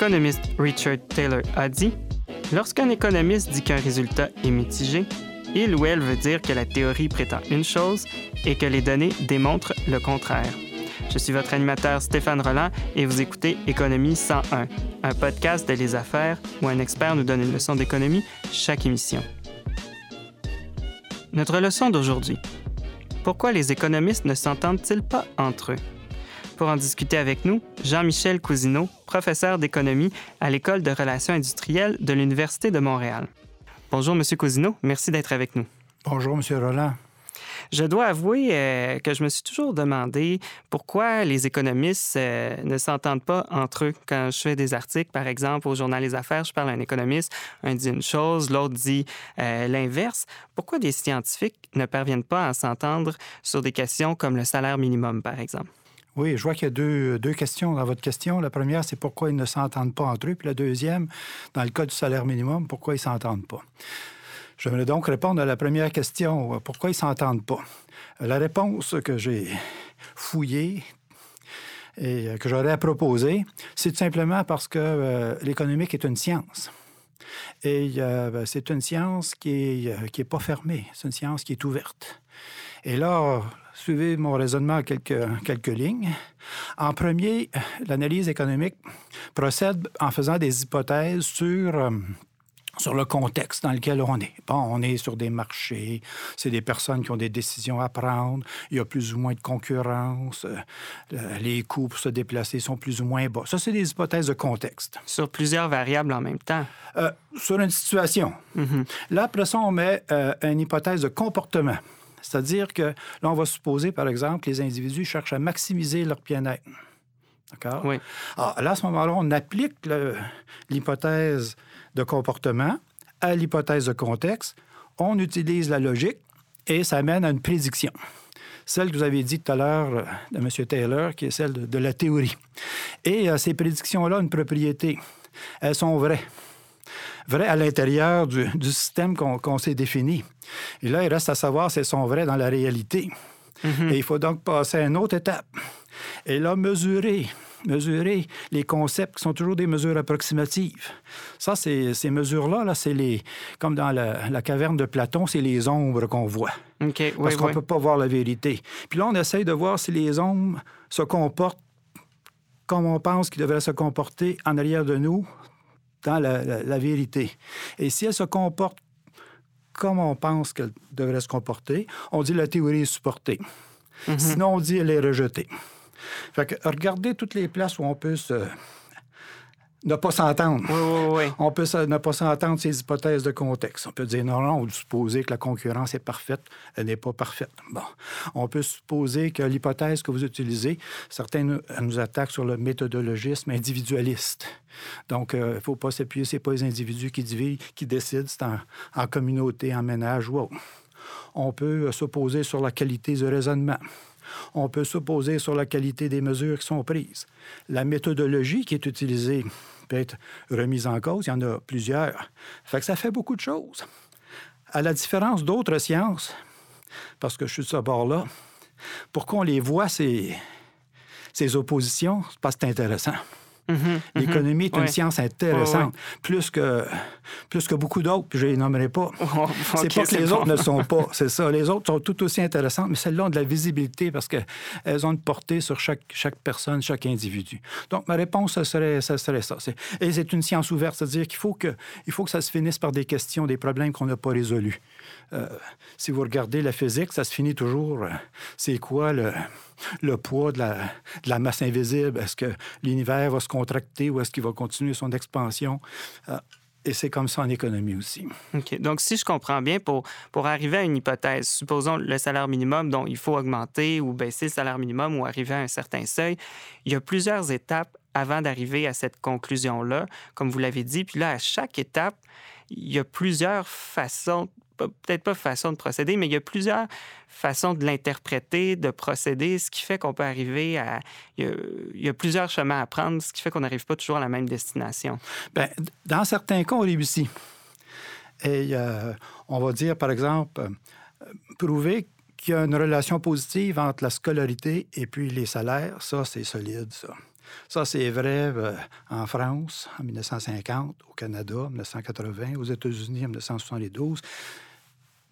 L'économiste Richard Taylor a dit Lorsqu'un économiste dit qu'un résultat est mitigé, il ou elle veut dire que la théorie prétend une chose et que les données démontrent le contraire. Je suis votre animateur Stéphane Roland et vous écoutez Économie 101, un podcast de Les Affaires où un expert nous donne une leçon d'économie chaque émission. Notre leçon d'aujourd'hui. Pourquoi les économistes ne s'entendent-ils pas entre eux? Pour en discuter avec nous, Jean-Michel Cousineau, professeur d'économie à l'École de relations industrielles de l'Université de Montréal. Bonjour, Monsieur Cousineau. Merci d'être avec nous. Bonjour, Monsieur Roland. Je dois avouer euh, que je me suis toujours demandé pourquoi les économistes euh, ne s'entendent pas entre eux. Quand je fais des articles, par exemple, au journal Les Affaires, je parle à un économiste, un dit une chose, l'autre dit euh, l'inverse. Pourquoi des scientifiques ne parviennent pas à s'entendre sur des questions comme le salaire minimum, par exemple? Oui, je vois qu'il y a deux, deux, questions dans votre question. La première, c'est pourquoi ils ne s'entendent pas entre eux? Puis la deuxième, dans le cas du salaire minimum, pourquoi ils ne s'entendent pas? J'aimerais donc répondre à la première question, pourquoi ils ne s'entendent pas? La réponse que j'ai fouillée et que j'aurais à proposer, c'est tout simplement parce que euh, l'économique est une science. Et euh, c'est une science qui n'est euh, qui est pas fermée, c'est une science qui est ouverte. Et là, suivez mon raisonnement quelques, quelques lignes. En premier, l'analyse économique procède en faisant des hypothèses sur euh, sur le contexte dans lequel on est. Bon, on est sur des marchés, c'est des personnes qui ont des décisions à prendre, il y a plus ou moins de concurrence, euh, les coûts pour se déplacer sont plus ou moins bas. Ça, c'est des hypothèses de contexte. Sur plusieurs variables en même temps. Euh, sur une situation. Mm -hmm. Là, après ça, on met euh, une hypothèse de comportement. C'est-à-dire que là, on va supposer, par exemple, que les individus cherchent à maximiser leur bien-être. D'accord? Oui. Alors, là, à ce moment-là, on applique l'hypothèse de comportement à l'hypothèse de contexte. On utilise la logique et ça mène à une prédiction. Celle que vous avez dit tout à l'heure euh, de M. Taylor, qui est celle de, de la théorie. Et euh, ces prédictions-là ont une propriété. Elles sont vraies. Vraies à l'intérieur du, du, système qu'on qu s'est défini. Et là, il reste à savoir si elles sont vraies dans la réalité. Mm -hmm. Et il faut donc passer à une autre étape. Et là, mesurer mesurer les concepts qui sont toujours des mesures approximatives. Ça, ces mesures-là, là, c'est les, comme dans la, la, caverne de Platon, c'est les ombres qu'on voit. Okay, Parce oui, qu'on ne oui. peut pas voir la vérité. Puis là, on essaye de voir si les ombres se comportent comme on pense qu'ils devraient se comporter en arrière de nous dans la, la, la vérité. Et si elles se comportent comme on pense qu'elles devraient se comporter, on dit la théorie est supportée. Mm -hmm. Sinon, on dit elle est rejetée. Fait que regardez toutes les places où on peut se... ne pas s'entendre. Oui, oui, oui. On peut ne pas s'entendre ces hypothèses de contexte. On peut dire non, non, on peut supposer que la concurrence est parfaite. Elle n'est pas parfaite. Bon. On peut supposer que l'hypothèse que vous utilisez, certains nous, attaquent sur le méthodologisme individualiste. Donc, il euh, ne faut pas s'appuyer, ce n'est pas les individus qui, qui décident, c'est en, en, communauté, en ménage ou autre. On peut euh, s'opposer sur la qualité du raisonnement on peut s'opposer sur la qualité des mesures qui sont prises. La méthodologie qui est utilisée peut être remise en cause. Il y en a plusieurs. Fait que ça fait beaucoup de choses. À la différence d'autres sciences, parce que je suis de ce bord-là, pour qu'on les voit, ces, ces oppositions, c'est parce que c'est intéressant. Mm -hmm, L'économie est une ouais. science intéressante, ouais, ouais. plus que plus que beaucoup d'autres, puis je les nommerai pas. Oh, c'est okay, pas que les bon. autres ne le sont pas, c'est ça. Les autres sont tout aussi intéressantes, mais celles-là ont de la visibilité parce qu'elles ont une portée sur chaque, chaque personne, chaque individu. Donc, ma réponse, ça serait ça. Serait ça. Et c'est une science ouverte, c'est-à-dire qu'il faut que, il faut que ça se finisse par des questions, des problèmes qu'on n'a pas résolus. Euh, si vous regardez la physique, ça se finit toujours. euh, C'est quoi le, poids de la, de la masse invisible? Est-ce que l'univers va se contracter ou est-ce qu'il va continuer son expansion? Euh, et c'est comme ça en économie aussi. OK. Donc, si je comprends bien, pour, pour arriver à une hypothèse, supposons le salaire minimum dont il faut augmenter ou baisser le salaire minimum ou arriver à un certain seuil, il y a plusieurs étapes avant d'arriver à cette conclusion-là, comme vous l'avez dit. Puis là, à chaque étape, il y a plusieurs façons, peut-être pas façon de procéder, mais il y a plusieurs façons de l'interpréter, de procéder, ce qui fait qu'on peut arriver à... Il y, a, plusieurs chemins à prendre, ce qui fait qu'on n'arrive pas toujours à la même destination. Bien, dans certains cas, on réussit. Et euh, on va dire, par exemple, euh, prouver qu'il y a une relation positive entre la scolarité et puis les salaires, ça, c'est solide, ça. Ça, c'est vrai euh, en France en 1950, au Canada en 1980, aux États-Unis en 1972.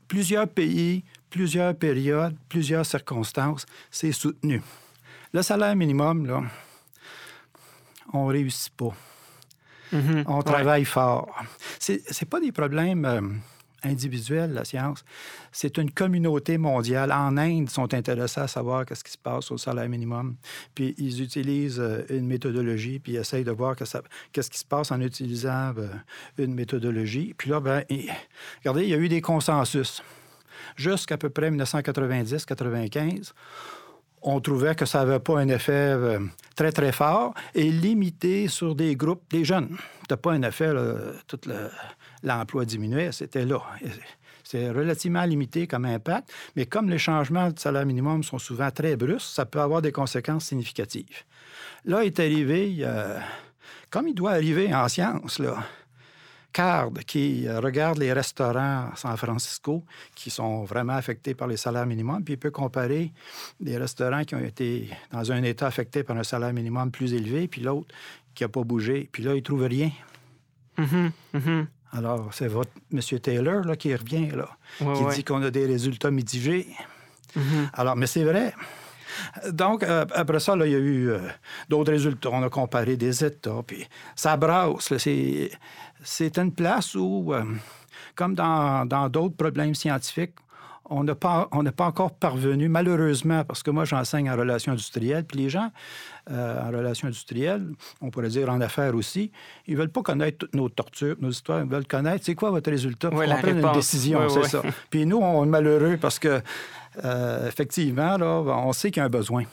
Plusieurs pays, plusieurs périodes, plusieurs circonstances, c'est soutenu. Le salaire minimum, là, on ne réussit pas. Mm-hmm. On travaille fort. Ce n'est pas des problèmes euh, individuels, la science. C'est une communauté mondiale. En Inde, ils sont intéressés à savoir qu'est-ce qui se passe au salaire minimum. Puis ils utilisent euh, une méthodologie, puis ils essayent de voir qu'est-ce qui se passe en utilisant euh, une méthodologie. Puis là, ben, regardez, il y a eu des consensus. Jusqu'à peu près 1990-95, on trouvait que ça n'avait pas un effet euh, très, très fort et limité sur des groupes, des jeunes. n'as pas un effet, tout l'emploi diminuait, c'était là. C'est relativement limité comme impact, mais comme les changements de salaire minimum sont souvent très brusques, ça peut avoir des conséquences significatives. Là est arrivé, comme il doit arriver en science, là, Card, qui euh, regarde les restaurants à San Francisco qui sont vraiment affectés par les salaires minimums, puis il peut comparer des restaurants qui ont été dans un état affecté par un salaire minimum plus élevé, puis l'autre qui n'a pas bougé. Puis là, il ne trouve rien. Mm-hmm, mm-hmm. Alors, c'est votre M. Taylor là, qui revient, là, qui dit qu'on a des résultats mitigés. Mm-hmm. Alors, mais c'est vrai. Donc, euh, après ça, là, il y a eu euh, d'autres résultats. On a comparé des États, puis ça brasse. C'est une place où, euh, comme dans d'autres problèmes scientifiques, on n'a pas, pas encore parvenu, malheureusement, parce que moi, j'enseigne en relations industrielles, puis les gens en relations industrielles, on pourrait dire en affaires aussi, ils ne veulent pas connaître toutes nos tortures, nos histoires, ils veulent connaître, c'est quoi votre résultat pour prendre une décision, c'est ça. Puis nous, on est malheureux parce que euh, effectivement, là, on sait qu'il y a un besoin.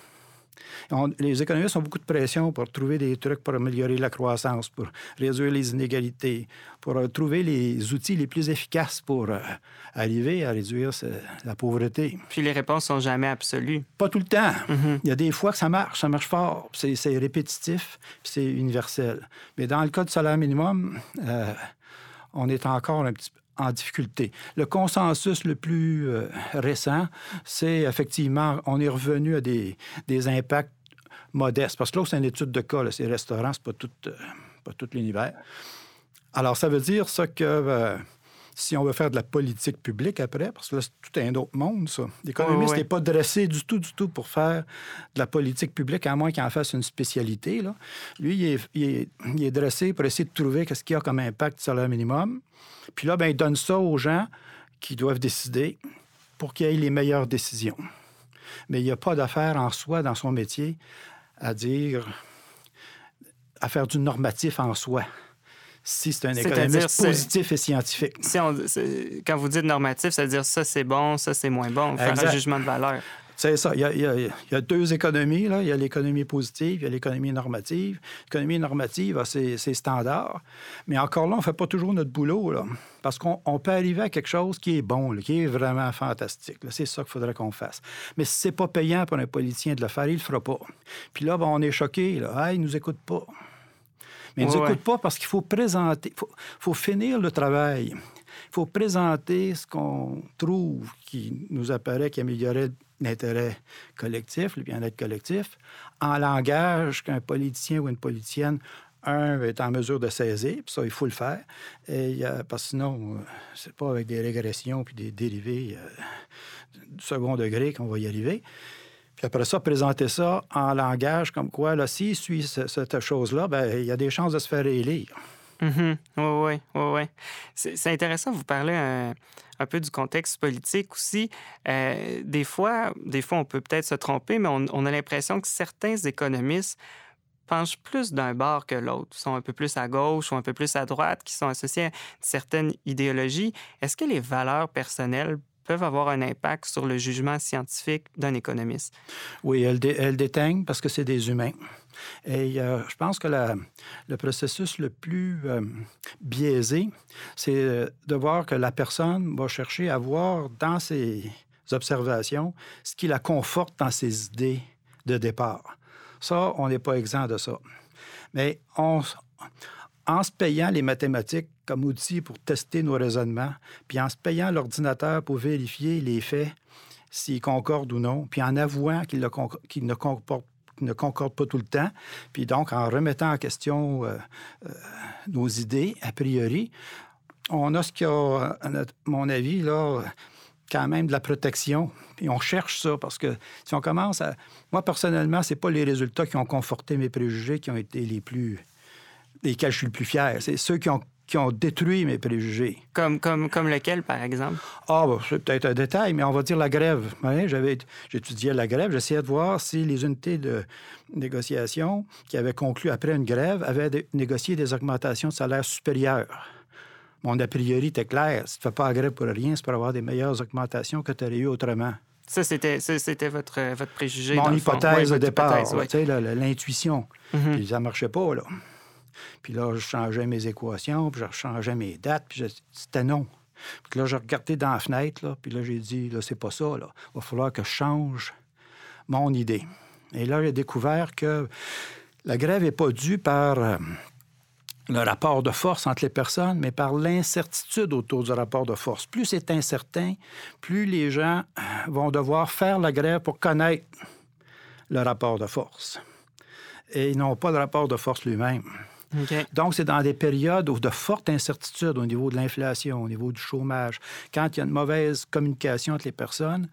Les économistes ont beaucoup de pression pour trouver des trucs pour améliorer la croissance, pour réduire les inégalités, pour euh, trouver les outils les plus efficaces pour euh, arriver à réduire la pauvreté. Puis les réponses sont jamais absolues. Pas tout le temps. Mm-hmm. Il y a des fois que ça marche, ça marche fort, c'est répétitif, puis c'est universel. Mais dans le cas du salaire minimum, on est encore un petit peu en difficulté. Le consensus le plus euh, récent, c'est effectivement, on est revenu à des, des impacts modestes. Parce que là, c'est une étude de cas, ces restaurants, c'est pas tout, euh, pas tout l'univers. Alors, ça veut dire ça que euh, si on veut faire de la politique publique après, parce que là, c'est tout un autre monde, ça. L'économiste n'est pas dressé du tout, du tout pour faire de la politique publique, à moins qu'il en fasse une spécialité. Là. Lui, il est, il, est, dressé pour essayer de trouver qu'est-ce qu'il y a comme impact sur le minimum. Puis là, ben, il donne ça aux gens qui doivent décider pour qu'ils aient les meilleures décisions. Mais il n'y a pas d'affaire en soi dans son métier à dire, à faire du normatif en soi si c'est un économiste positif et scientifique. Si on, quand vous dites normatif, ça veut dire ça c'est bon, ça c'est moins bon, faire un jugement de valeur. C'est ça. Il y, a, deux économies. Là. Il y a l'économie positive, il y a l'économie normative. L'économie normative a ses, standards. Mais encore là, on ne fait pas toujours notre boulot. Là, parce qu'on peut arriver à quelque chose qui est bon, qui est vraiment fantastique. C'est ça qu'il faudrait qu'on fasse. Mais si ce n'est pas payant pour un politicien de le faire, il ne le fera pas. Puis là, ben, on est choqué. Là. Ah, il ne nous écoute pas. Mais ils ne nous écoutent pas parce qu'il faut présenter, il faut, finir le travail. Il faut présenter ce qu'on trouve qui nous apparaît qui améliorait l'intérêt collectif, le bien-être collectif, en langage qu'un politicien ou une politicienne un est en mesure de saisir, puis ça, il faut le faire. Et, parce que sinon, euh, c'est pas avec des régressions puis des dérivés euh, du second degré qu'on va y arriver. Puis après ça, présenter ça en langage comme quoi, là, s'il suit cette chose-là, ben, il y a des chances de se faire élire. Oui, oui, oui. C'est intéressant, vous parler un, peu du contexte politique aussi. Euh, des, fois, des fois, on peut peut-être se tromper, mais on, on a l'impression que certains économistes penchent plus d'un bord que l'autre, sont un peu plus à gauche ou un peu plus à droite, qui sont associés à certaines idéologies. Est-ce que les valeurs personnelles peuvent avoir un impact sur le jugement scientifique d'un économiste? Oui, elles, déteignent parce que c'est des humains. Et euh, je pense que le processus le plus euh, biaisé, c'est euh, de voir que la personne va chercher à voir dans ses observations ce qui la conforte dans ses idées de départ. Ça, on n'est pas exempt de ça. Mais on, en se payant les mathématiques comme outil pour tester nos raisonnements, puis en se payant l'ordinateur pour vérifier les faits, s'ils concordent ou non, puis en avouant qu'ils ne concordent pas tout le temps. Puis donc, en remettant en question euh, euh, nos idées, a priori, on a ce qui a, à mon avis, là, quand même de la protection. Puis on cherche ça parce que si on commence à. Moi, personnellement, c'est pas les résultats qui ont conforté mes préjugés qui ont été les plus. Lesquels je suis le plus fier. C'est ceux qui ont qui ont détruit mes préjugés. Comme, comme, comme lequel, par exemple? Ah, c'est peut-être un détail, mais on va dire la grève. J'avais, j'étudiais la grève, j'essayais de voir si les unités de négociation qui avaient conclu après une grève avaient négocié des augmentations de salaire supérieures. Mon a priori était clair. Si tu ne fais pas la grève pour rien, c'est pour avoir des meilleures augmentations que tu aurais eu autrement. Ça, c'était, c'était votre, votre préjugé. Mon hypothèse de départ, l'intuition. Mm-hmm. Puis ça ne marchait pas, là. Puis là, je changeais mes équations, puis je changeais mes dates, puis c'était non. Puis là, j'ai regardé dans la fenêtre, là, puis là, j'ai dit, là, c'est pas ça, là. Il va falloir que je change mon idée. Et là, j'ai découvert que la grève n'est pas due par euh, le rapport de force entre les personnes, mais par l'incertitude autour du rapport de force. Plus c'est incertain, plus les gens euh, vont devoir faire la grève pour connaître le rapport de force. Et ils n'ont pas le rapport de force lui-même. Donc, c'est dans des périodes de forte incertitude au niveau de l'inflation, au niveau du chômage, quand il y a une mauvaise communication entre les personnes,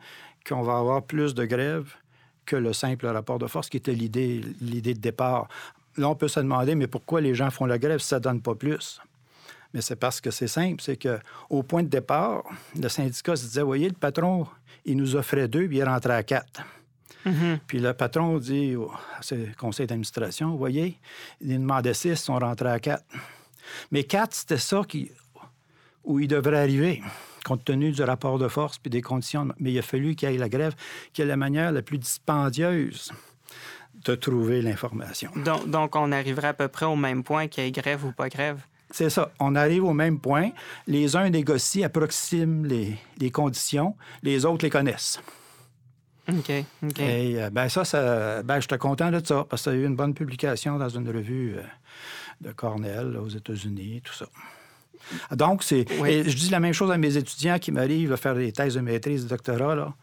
qu'on va avoir plus de grèves que le simple rapport de force qui était l'idée, de départ. Là, on peut se demander, mais pourquoi les gens font la grève si ça ne donne pas plus? Mais c'est parce que c'est simple, c'est qu'au point de départ, le syndicat se disait, voyez, le patron, il nous offrait deux, puis il est rentré à quatre. Mm-hmm. Puis le patron dit au conseil d'administration, vous voyez, il demandait six, ils sont rentrés à quatre. Mais quatre, c'était ça qui, où il devrait arriver, compte tenu du rapport de force puis des conditions. Mais il a fallu qu'il y ait la grève, qui est la manière la plus dispendieuse de trouver l'information. Donc, donc, on arriverait à peu près au même point qu'il y ait grève ou pas grève? C'est ça. On arrive au même point. Les uns négocient, approximent les, les conditions, les autres les connaissent. OK. OK. Et euh, ben ça, ça ben, j'étais content de ça, parce que ça a eu une bonne publication dans une revue euh, de Cornell aux États-Unis, tout ça. Donc, c'est. Je dis la même chose à mes étudiants qui m'arrivent à faire des thèses de maîtrise, de doctorat. Là.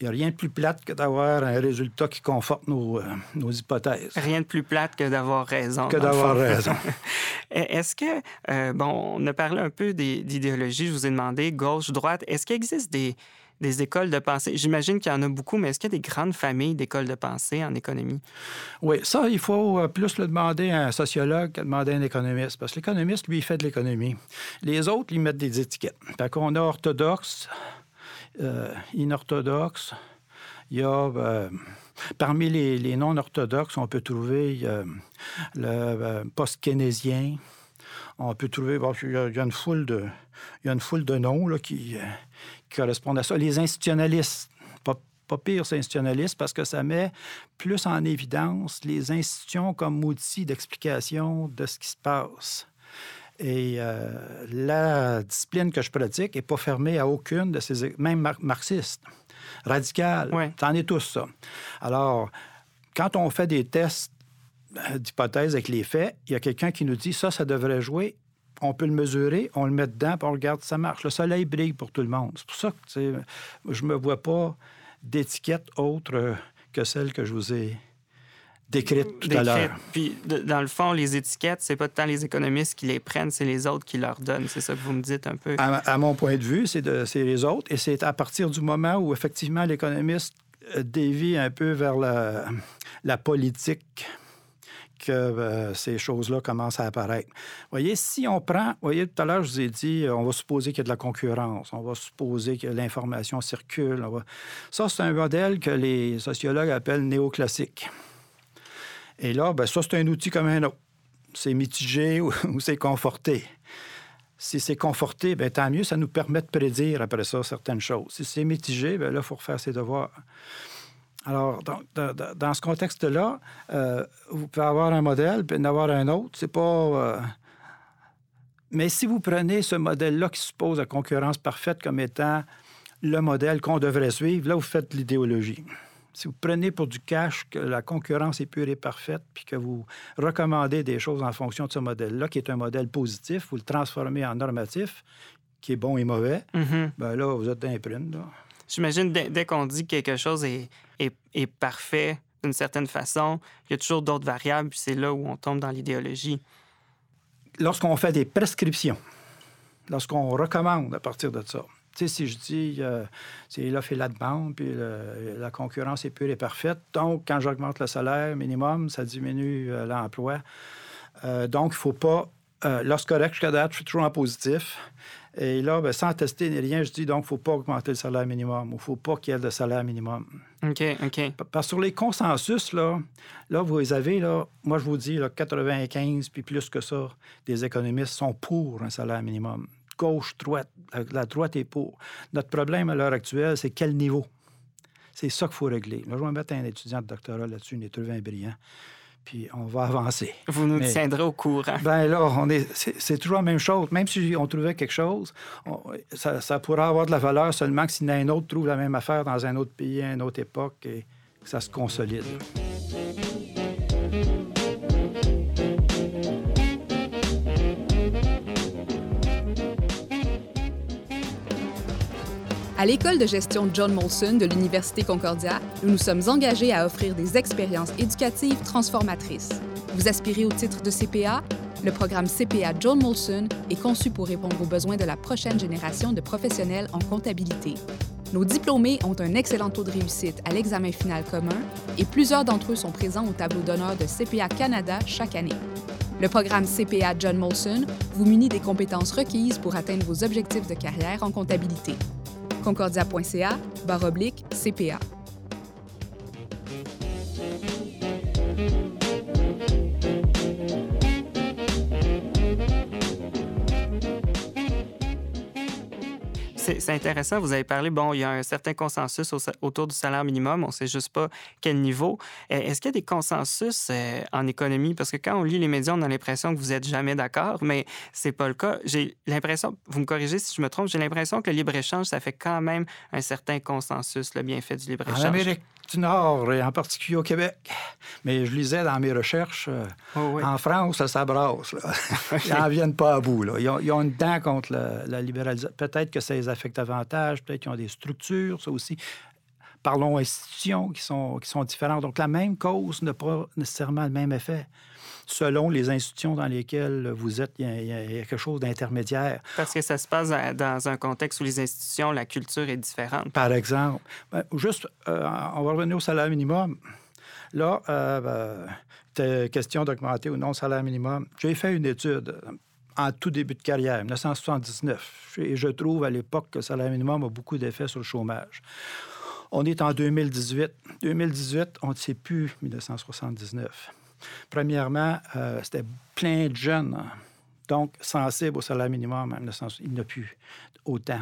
Il n'y a rien de plus plate que d'avoir un résultat qui conforte nos, euh, nos, hypothèses. Rien de plus plate que d'avoir raison. Que d'avoir raison. Est-ce que, bon, on a parlé un peu d'idéologie, je vous ai demandé gauche, droite. Est-ce qu'il existe des, des écoles de pensée. J'imagine qu'il y en a beaucoup, mais est-ce qu'il y a des grandes familles d'écoles de pensée en économie? Oui, ça, il faut euh, plus le demander à un sociologue qu'à demander à un économiste, parce que l'économiste, lui, il fait de l'économie. Les autres, ils mettent des étiquettes. Fait qu'on a orthodoxe, euh, inorthodoxe, il y a... Euh, parmi les, non-orthodoxes, on peut trouver le post-keynésien, on peut trouver... il, y a, une foule de, il y a une foule de noms là, qui, correspondent à ça. Les institutionnalistes, pas, pas pire, c'est institutionnaliste parce que ça met plus en évidence les institutions comme outil d'explication de ce qui se passe. Et euh, la discipline que je pratique n'est pas fermée à aucune de ces... Même marxistes, radicales, ouais. t'en es tous ça. Alors, quand on fait des tests euh, d'hypothèse avec les faits, il y a quelqu'un qui nous dit ça, ça devrait jouer on peut le mesurer, on le met dedans, puis on regarde si ça marche. Le soleil brille pour tout le monde. C'est pour ça que je ne me vois pas d'étiquette autre que celle que je vous ai décrite tout à l'heure. Puis, dans le fond, les étiquettes, c'est pas tant les économistes qui les prennent, c'est les autres qui leur donnent. C'est ça que vous me dites un peu. À, mon point de vue, c'est les autres. Et c'est à partir du moment où, effectivement, l'économiste euh, dévie un peu vers la, la politique que euh, ces choses-là commencent à apparaître. Voyez, si on prend, voyez, tout à l'heure, je vous ai dit, on va supposer qu'il y a de la concurrence, on va supposer que l'information circule. Ça, c'est un modèle que les sociologues appellent néoclassique. Et là, ben, ça, c'est un outil comme un autre. C'est mitigé ou, c'est conforté. Si c'est conforté, bien, tant mieux, ça nous permet de prédire après ça certaines choses. Si c'est mitigé, bien, là, il faut refaire ses devoirs. Alors, dans, ce contexte-là, euh, vous pouvez avoir un modèle, puis en avoir un autre. C'est pas. Euh, mais si vous prenez ce modèle-là qui suppose la concurrence parfaite comme étant le modèle qu'on devrait suivre, là, vous faites l'idéologie. Si vous prenez pour du cash que la concurrence est pure et parfaite, puis que vous recommandez des choses en fonction de ce modèle-là, qui est un modèle positif, vous le transformez en normatif, qui est bon et mauvais, mm-hmm. ben là, vous êtes dans J'imagine, dès, qu'on dit que quelque chose est, parfait d'une certaine façon. Il y a toujours d'autres variables, puis c'est là où on tombe dans l'idéologie. Lorsqu'on fait des prescriptions, lorsqu'on recommande à partir de ça, tu sais, si je dis, euh, c'est là fait la demande, puis la concurrence est pure et parfaite, donc quand j'augmente le salaire minimum, ça diminue euh, l'emploi. Euh, donc, il ne faut pas. lorsque jusqu'à date, je suis toujours en positif. Et là, ben, sans tester ni rien, je dis donc, il ne faut pas augmenter le salaire minimum. Il ne faut pas qu'il y ait de salaire minimum. OK, OK. Parce que sur les consensus, là, là, vous avez, là, moi, je vous dis, là, 95 puis plus que ça, des économistes sont pour un salaire minimum. Gauche, droite, la droite est pour. Notre problème à l'heure actuelle, c'est quel niveau? C'est ça qu'il faut régler. Là, je vais mettre un étudiant de doctorat là-dessus, un étudiant brillant puis on va avancer. Vous nous tiendrez au courant. Ben là, on est, c'est, toujours la même chose. Même si on trouvait quelque chose, ça, ça pourrait avoir de la valeur seulement que si un autre trouve la même affaire dans un autre pays, à une autre époque, et que ça se consolide. À l'école de gestion John Molson de l'Université Concordia, nous nous sommes engagés à offrir des expériences éducatives transformatrices. Vous aspirez au titre de CPA? Le programme CPA John Molson est conçu pour répondre aux besoins de la prochaine génération de professionnels en comptabilité. Nos diplômés ont un excellent taux de réussite à l'examen final commun et plusieurs d'entre eux sont présents au tableau d'honneur de CPA Canada chaque année. Le programme CPA John Molson vous munit des compétences requises pour atteindre vos objectifs de carrière en comptabilité concordia.ca oblique CPA. C'est intéressant. Vous avez parlé, bon, il y a un certain consensus autour du salaire minimum. On ne sait juste pas quel niveau. Euh, est-ce qu'il y a des consensus euh, en économie? Parce que quand on lit les médias, on a l'impression que vous n'êtes jamais d'accord, mais c'est pas le cas. J'ai l'impression, vous me corrigez si je me trompe, j'ai l'impression que le libre-échange, ça fait quand même un certain consensus, le bienfait du libre-échange. En Amérique du Nord, et en particulier au Québec. Mais je lisais dans mes recherches, euh, oh, en France, ça s'abrasse. Ils n'en viennent pas à bout. Ils, ont, une dent contre la, libéralisation. Peut-être que ça les affecte davantage, peut-être qu'ils ont des structures, ça aussi. Parlons institutions qui sont, qui sont différentes. Donc, la même cause n'a pas nécessairement le même effet selon les institutions dans lesquelles vous êtes, il y a, quelque chose d'intermédiaire. Parce que ça se passe dans un contexte où les institutions, la culture est différente. Par exemple. Ben, juste, euh, on va revenir au salaire minimum. Là, euh, ben, question d'augmenter ou non le salaire minimum. J'ai fait une étude en tout début de carrière, 1979, et je trouve à l'époque que le salaire minimum a beaucoup d'effets sur le chômage. On est en 2018. 2018, on ne sait plus 1979. Premièrement, euh, c'était plein de jeunes, donc sensibles au salaire minimum en Il n'y a plus autant.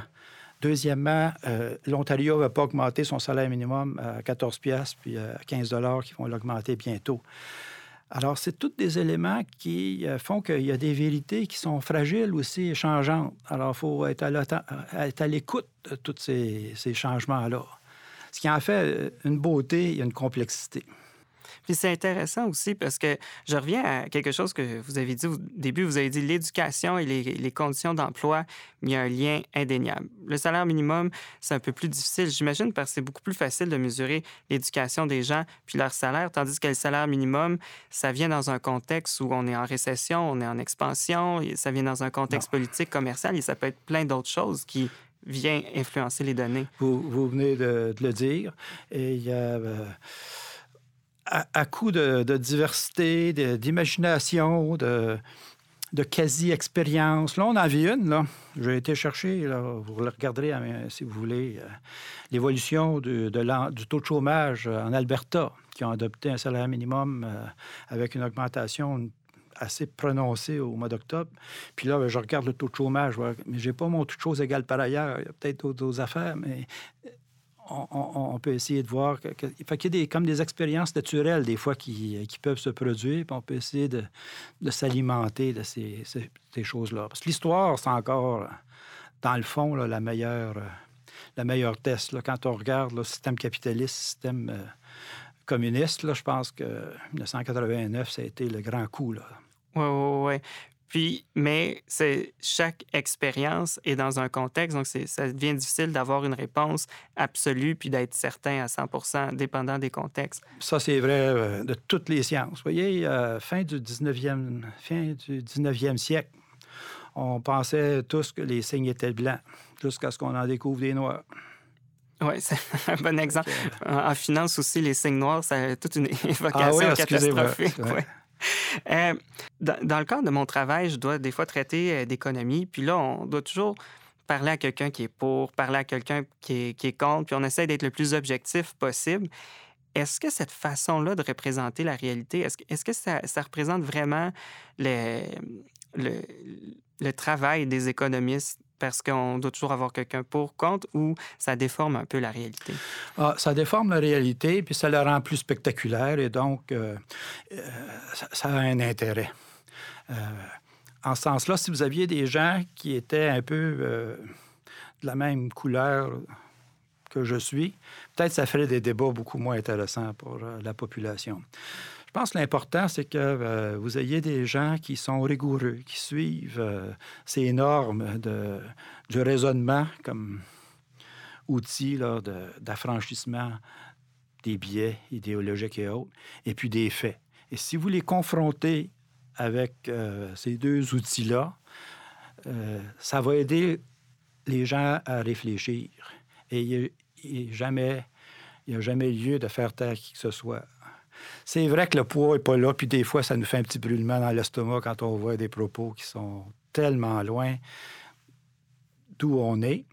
Deuxièmement, euh, l'Ontario va pas augmenter son salaire minimum à 14 pièces puis à 15 dollars qui vont l'augmenter bientôt. Alors, c'est tous des éléments qui euh, font qu'il y a des vérités qui sont fragiles aussi et changeantes. Alors, il faut être à l'écoute de tous ces changements-là. Ce qui en fait une beauté et une complexité. Puis c'est intéressant aussi parce que je reviens à quelque chose que vous avez dit au début. Vous avez dit l'éducation et les, conditions d'emploi, il y a un lien indéniable. Le salaire minimum, c'est un peu plus difficile, j'imagine, parce que c'est beaucoup plus facile de mesurer l'éducation des gens puis leur salaire, tandis que le salaire minimum, ça vient dans un contexte où on est en récession, on est en expansion, ça vient dans un contexte politique, commercial et ça peut être plein d'autres choses qui viennent influencer les données. Vous, venez de, le dire. Et il y a... Euh, à, coup de, diversité, d'imagination, de, quasi-expérience. Là, on en vit une. Là. J'ai été chercher, vous le regarderez hein, si vous voulez, euh, l'évolution du taux de chômage en Alberta, qui ont adopté un salaire minimum euh, avec une augmentation assez prononcée au mois d'octobre. Puis là, ben, je regarde le taux de chômage, mais j'ai pas mon taux de choses égal par ailleurs. Il y a peut-être d'autres affaires, mais on, peut essayer de voir. Que, qu'il y a des, comme des expériences naturelles, des fois, qui, peuvent se produire, puis on peut essayer de, s'alimenter de ces, choses-là. Parce que l'histoire, c'est encore, dans le fond, la, meilleure, la meilleure test. Quand on regarde le système capitaliste, système euh, communiste, je pense que 1989, ça a été le grand coup. Oui, oui, oui. Puis, mais c'est chaque expérience est dans un contexte, donc ça devient difficile d'avoir une réponse absolue puis d'être certain à 100% dépendant des contextes. Ça, c'est vrai euh, de toutes les sciences. Vous voyez, euh, fin, du 19e, fin du 19e siècle, on pensait tous que les signes étaient blancs, jusqu'à ce qu'on en découvre des noirs. Oui, c'est un bon exemple. En, finance aussi, les signes noirs, ça a toute une évocation ah catastrophique. Euh, dans, le cadre de mon travail, je dois des fois traiter euh, d'économie, puis là, on doit toujours parler à quelqu'un qui est pour, parler à quelqu'un qui est, contre, puis on essaie d'être le plus objectif possible. Est-ce que cette façon-là de représenter la réalité, est-ce, que ça, représente vraiment le travail des économistes parce qu'on doit toujours avoir quelqu'un pour, contre, ou ça déforme un peu la réalité? Ah, ça déforme la réalité, puis ça la rend plus spectaculaire, et donc euh, euh, ça, a un intérêt. Euh, en ce sens-là, si vous aviez des gens qui étaient un peu de la même couleur que je suis, peut-être ça ferait des débats beaucoup moins intéressants pour la population. Pense que l'important, c'est que euh, vous ayez des gens qui sont rigoureux, qui suivent euh, ces normes de, du raisonnement comme outil d'affranchissement des biais idéologiques et autres, et puis des faits. Et si vous les confrontez avec euh, ces deux outils-là, ça va aider les gens à réfléchir. Et il n'y a, a jamais lieu de faire taire qui que ce soit c'est vrai que le poids n'est pas là, puis des fois, ça nous fait un petit brûlement dans l'estomac quand on voit des propos qui sont tellement loin d'où on est.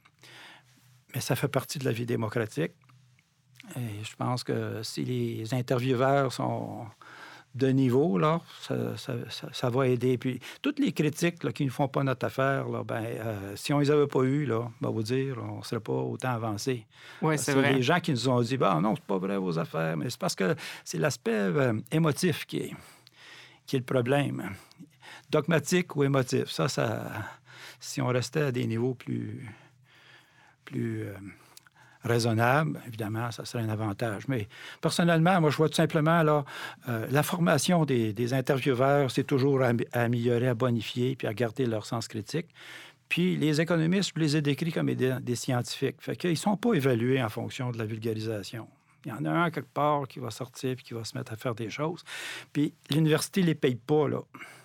Mais ça fait partie de la vie démocratique. Et je pense que si les intervieweurs sont de niveau, là, ça, va aider. Puis toutes les critiques qui ne font pas notre affaire, là, ben, euh, si on ne les avait pas eues, là, ben, vous dire, on ne serait pas autant avancé. Oui, c'est vrai. les gens qui nous ont dit, bah non, c'est pas vrai vos affaires, mais c'est parce que c'est l'aspect euh, émotif qui est, qui est le problème. Dogmatique ou émotif, ça, ça, si on restait à des niveaux plus, plus euh, raisonnable, évidemment, ça serait un avantage. Mais personnellement, moi, je vois tout simplement là, euh, la formation des, intervieweurs, c'est toujours à, améliorer, à bonifier, puis à garder leur sens critique. Puis les économistes, je les ai décrits comme des, scientifiques. Fait qu'ils ne sont pas évalués en fonction de la vulgarisation. Il y en a un quelque part qui va sortir puis qui va se mettre à faire des choses. Puis l'université ne les paye pas, là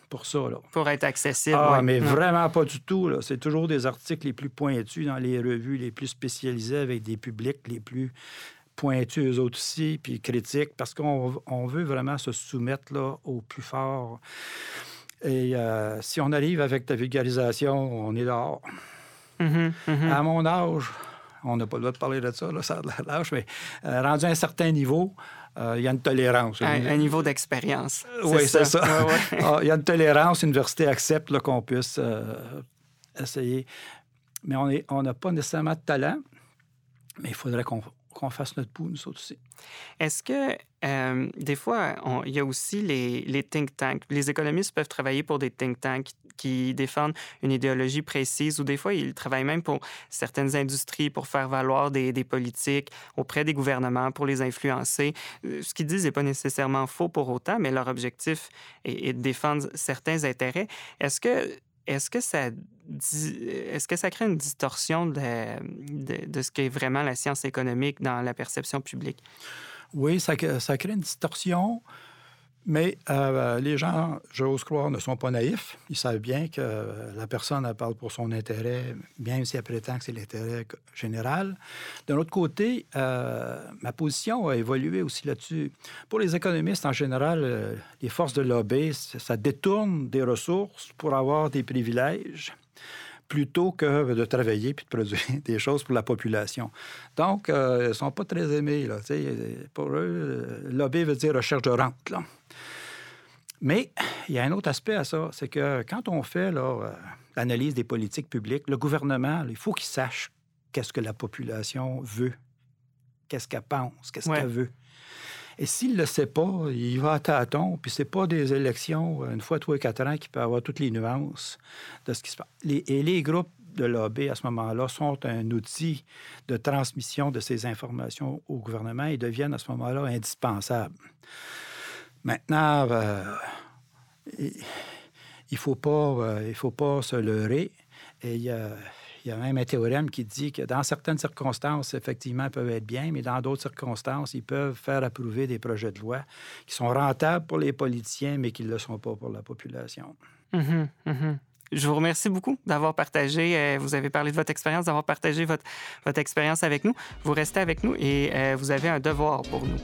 pour ça. Là. Pour être accessible. Ah, mais vraiment pas du tout. C'est toujours des articles les plus pointus dans les revues les plus spécialisées avec des publics les plus pointus eux autres aussi, puis critiques, parce qu'on veut vraiment se soumettre là, au plus fort. Et euh, si on arrive avec la vulgarisation, on est dehors. Mm-hmm, mm-hmm. À mon âge, on n'a pas le droit de parler de ça, là, ça a l'âge, mais euh, rendu à un certain niveau, euh, il y a une tolérance. Un, niveau d'expérience. Oui, c'est ça. Ah, il y a une tolérance. L'université accepte qu'on puisse euh, essayer. Mais on n'a pas nécessairement de talent, mais il faudrait qu'on qu'on fasse notre pouls, nous aussi. Est-ce que euh, des fois, il y a aussi les, think tanks. Les économistes peuvent travailler pour des think tanks qui défendent une idéologie précise ou des fois, ils travaillent même pour certaines industries pour faire valoir des, politiques auprès des gouvernements, pour les influencer. Euh, ce qu'ils disent n'est pas nécessairement faux pour autant, mais leur objectif est de défendre certains intérêts. Est-ce que est-ce que ça est-ce que ça crée une distorsion de, de, ce qu'est vraiment la science économique dans la perception publique? Oui, ça, ça crée une distorsion. Mais euh, les gens, j'ose croire, ne sont pas naïfs. Ils savent bien que la personne elle parle pour son intérêt, même si elle prétend que c'est l'intérêt général. D'un autre côté, euh, ma position a évolué aussi là-dessus. Pour les économistes, en général, euh, les forces de lobby, ça détourne des ressources pour avoir des privilèges plutôt que de travailler puis de produire des choses pour la population. Donc, ils ne sont pas très aimés. Là, pour eux, lobby veut dire recherche de rente. Là. Mais il y a un autre aspect à ça, c'est que quand on fait euh, l'analyse des politiques publiques, le gouvernement, il faut qu'il sache qu'est-ce que la population veut, qu'est-ce qu'elle pense, qu'est-ce qu'elle veut. Et s'il ne le sait pas, il va à tâtons, puis c'est pas des élections une fois tous les quatre ans qui peut avoir toutes les nuances de ce qui se passe. et les groupes de lobby à ce moment-là sont un outil de transmission de ces informations au gouvernement et deviennent à ce moment-là indispensables. Maintenant, euh, il ne faut, pas, il faut pas se leurrer. Et il y a même un théorème qui dit que dans certaines circonstances, effectivement, ils peuvent être bien, mais dans d'autres circonstances, ils peuvent faire approuver des projets de loi qui sont rentables pour les politiciens, mais qui ne le sont pas pour la population. Mhm, mhm. Je vous remercie beaucoup d'avoir partagé, euh, vous avez parlé de votre expérience, d'avoir partagé votre, expérience avec nous. Vous restez avec nous et euh, vous avez un devoir pour nous.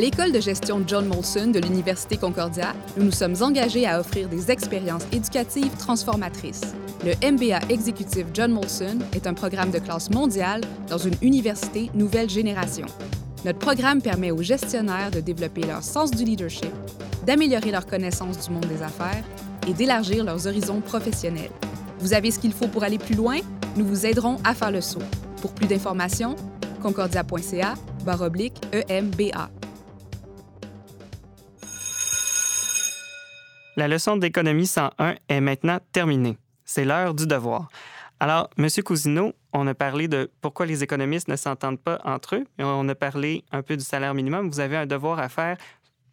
L'école de gestion John Molson de l'Université Concordia, nous nous sommes engagés à offrir des expériences éducatives transformatrices. Le MBA exécutif John Molson est un programme de classe mondiale dans une université nouvelle génération. Notre programme permet aux gestionnaires de développer leur sens du leadership, d'améliorer leur connaissance du monde des affaires et d'élargir leurs horizons professionnels. Vous avez ce qu'il faut pour aller plus loin? Nous vous aiderons à faire le saut. Pour plus d'informations, concordia.ca EMBA. La leçon d'économie 101 est maintenant terminée. C'est l'heure du devoir. Alors, M. Cousineau, on a parlé de pourquoi les économistes ne s'entendent pas entre eux. On a parlé un peu du salaire minimum. Vous avez un devoir à faire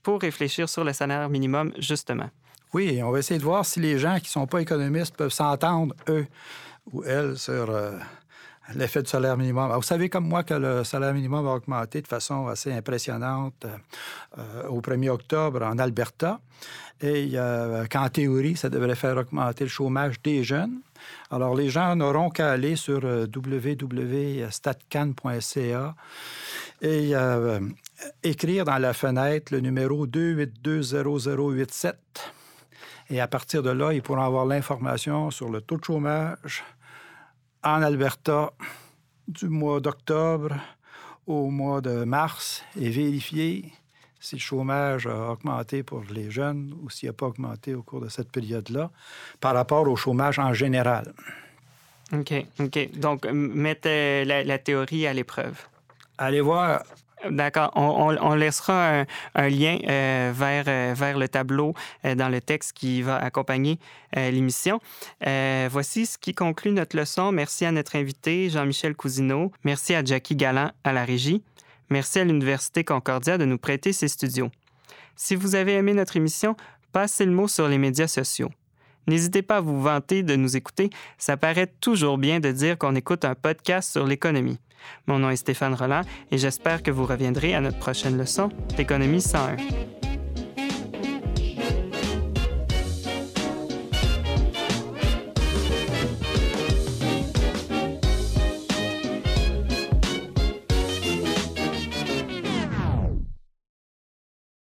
pour réfléchir sur le salaire minimum, justement. Oui, on va essayer de voir si les gens qui ne sont pas économistes peuvent s'entendre, eux ou elles, sur euh, l'effet du salaire minimum. vous savez comme moi que le salaire minimum va augmenter de façon assez impressionnante euh, au 1er octobre en Alberta et euh, qu'en théorie, ça devrait faire augmenter le chômage des jeunes. Alors, les gens n'auront qu'à aller sur euh, www.statcan.ca et écrire dans la fenêtre le numéro 2820087. Et à partir de là, ils pourront avoir l'information sur le taux de chômage en Alberta du mois d'octobre au mois de mars et vérifier si le chômage a augmenté pour les jeunes ou s'il n'a pas augmenté au cours de cette période-là par rapport au chômage en général. OK, OK. Donc, mettez la, théorie à l'épreuve. Allez voir D'accord. On, laissera un, lien euh, vers, euh, vers le tableau euh, dans le texte qui va accompagner l'émission. voici ce qui conclut notre leçon. Merci à notre invité, Jean-Michel Cousineau. Merci à Jackie Galland à la régie. Merci à l'Université Concordia de nous prêter ses studios. Si vous avez aimé notre émission, passez le mot sur les médias sociaux. N'hésitez pas à vous vanter de nous écouter, ça paraît toujours bien de dire qu'on écoute un podcast sur l'économie. Mon nom est Stéphane Roland et j'espère que vous reviendrez à notre prochaine leçon d'économie 101.